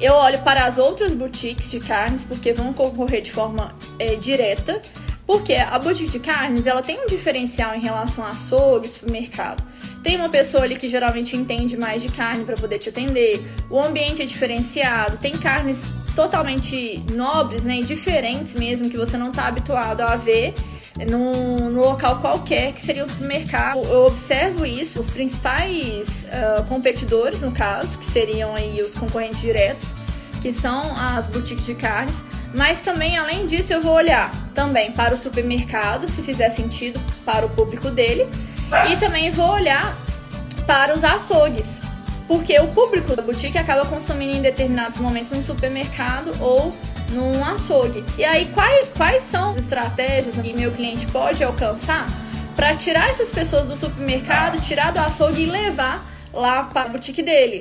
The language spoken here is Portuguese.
Eu olho para as outras boutiques de carnes, porque vão concorrer de forma é, direta. Porque a boutique de carnes ela tem um diferencial em relação a açougue supermercado. Tem uma pessoa ali que geralmente entende mais de carne para poder te atender. O ambiente é diferenciado, tem carnes totalmente nobres, né, diferentes mesmo que você não está habituado a ver num, num, local qualquer, que seria um supermercado. Eu observo isso, os principais uh, competidores, no caso, que seriam aí os concorrentes diretos, que são as boutiques de carnes. Mas também, além disso, eu vou olhar também para o supermercado, se fizer sentido para o público dele. E também vou olhar para os açougues, porque o público da boutique acaba consumindo em determinados momentos no supermercado ou num açougue. E aí, quais, quais são as estratégias que meu cliente pode alcançar para tirar essas pessoas do supermercado, tirar do açougue e levar lá para a boutique dele?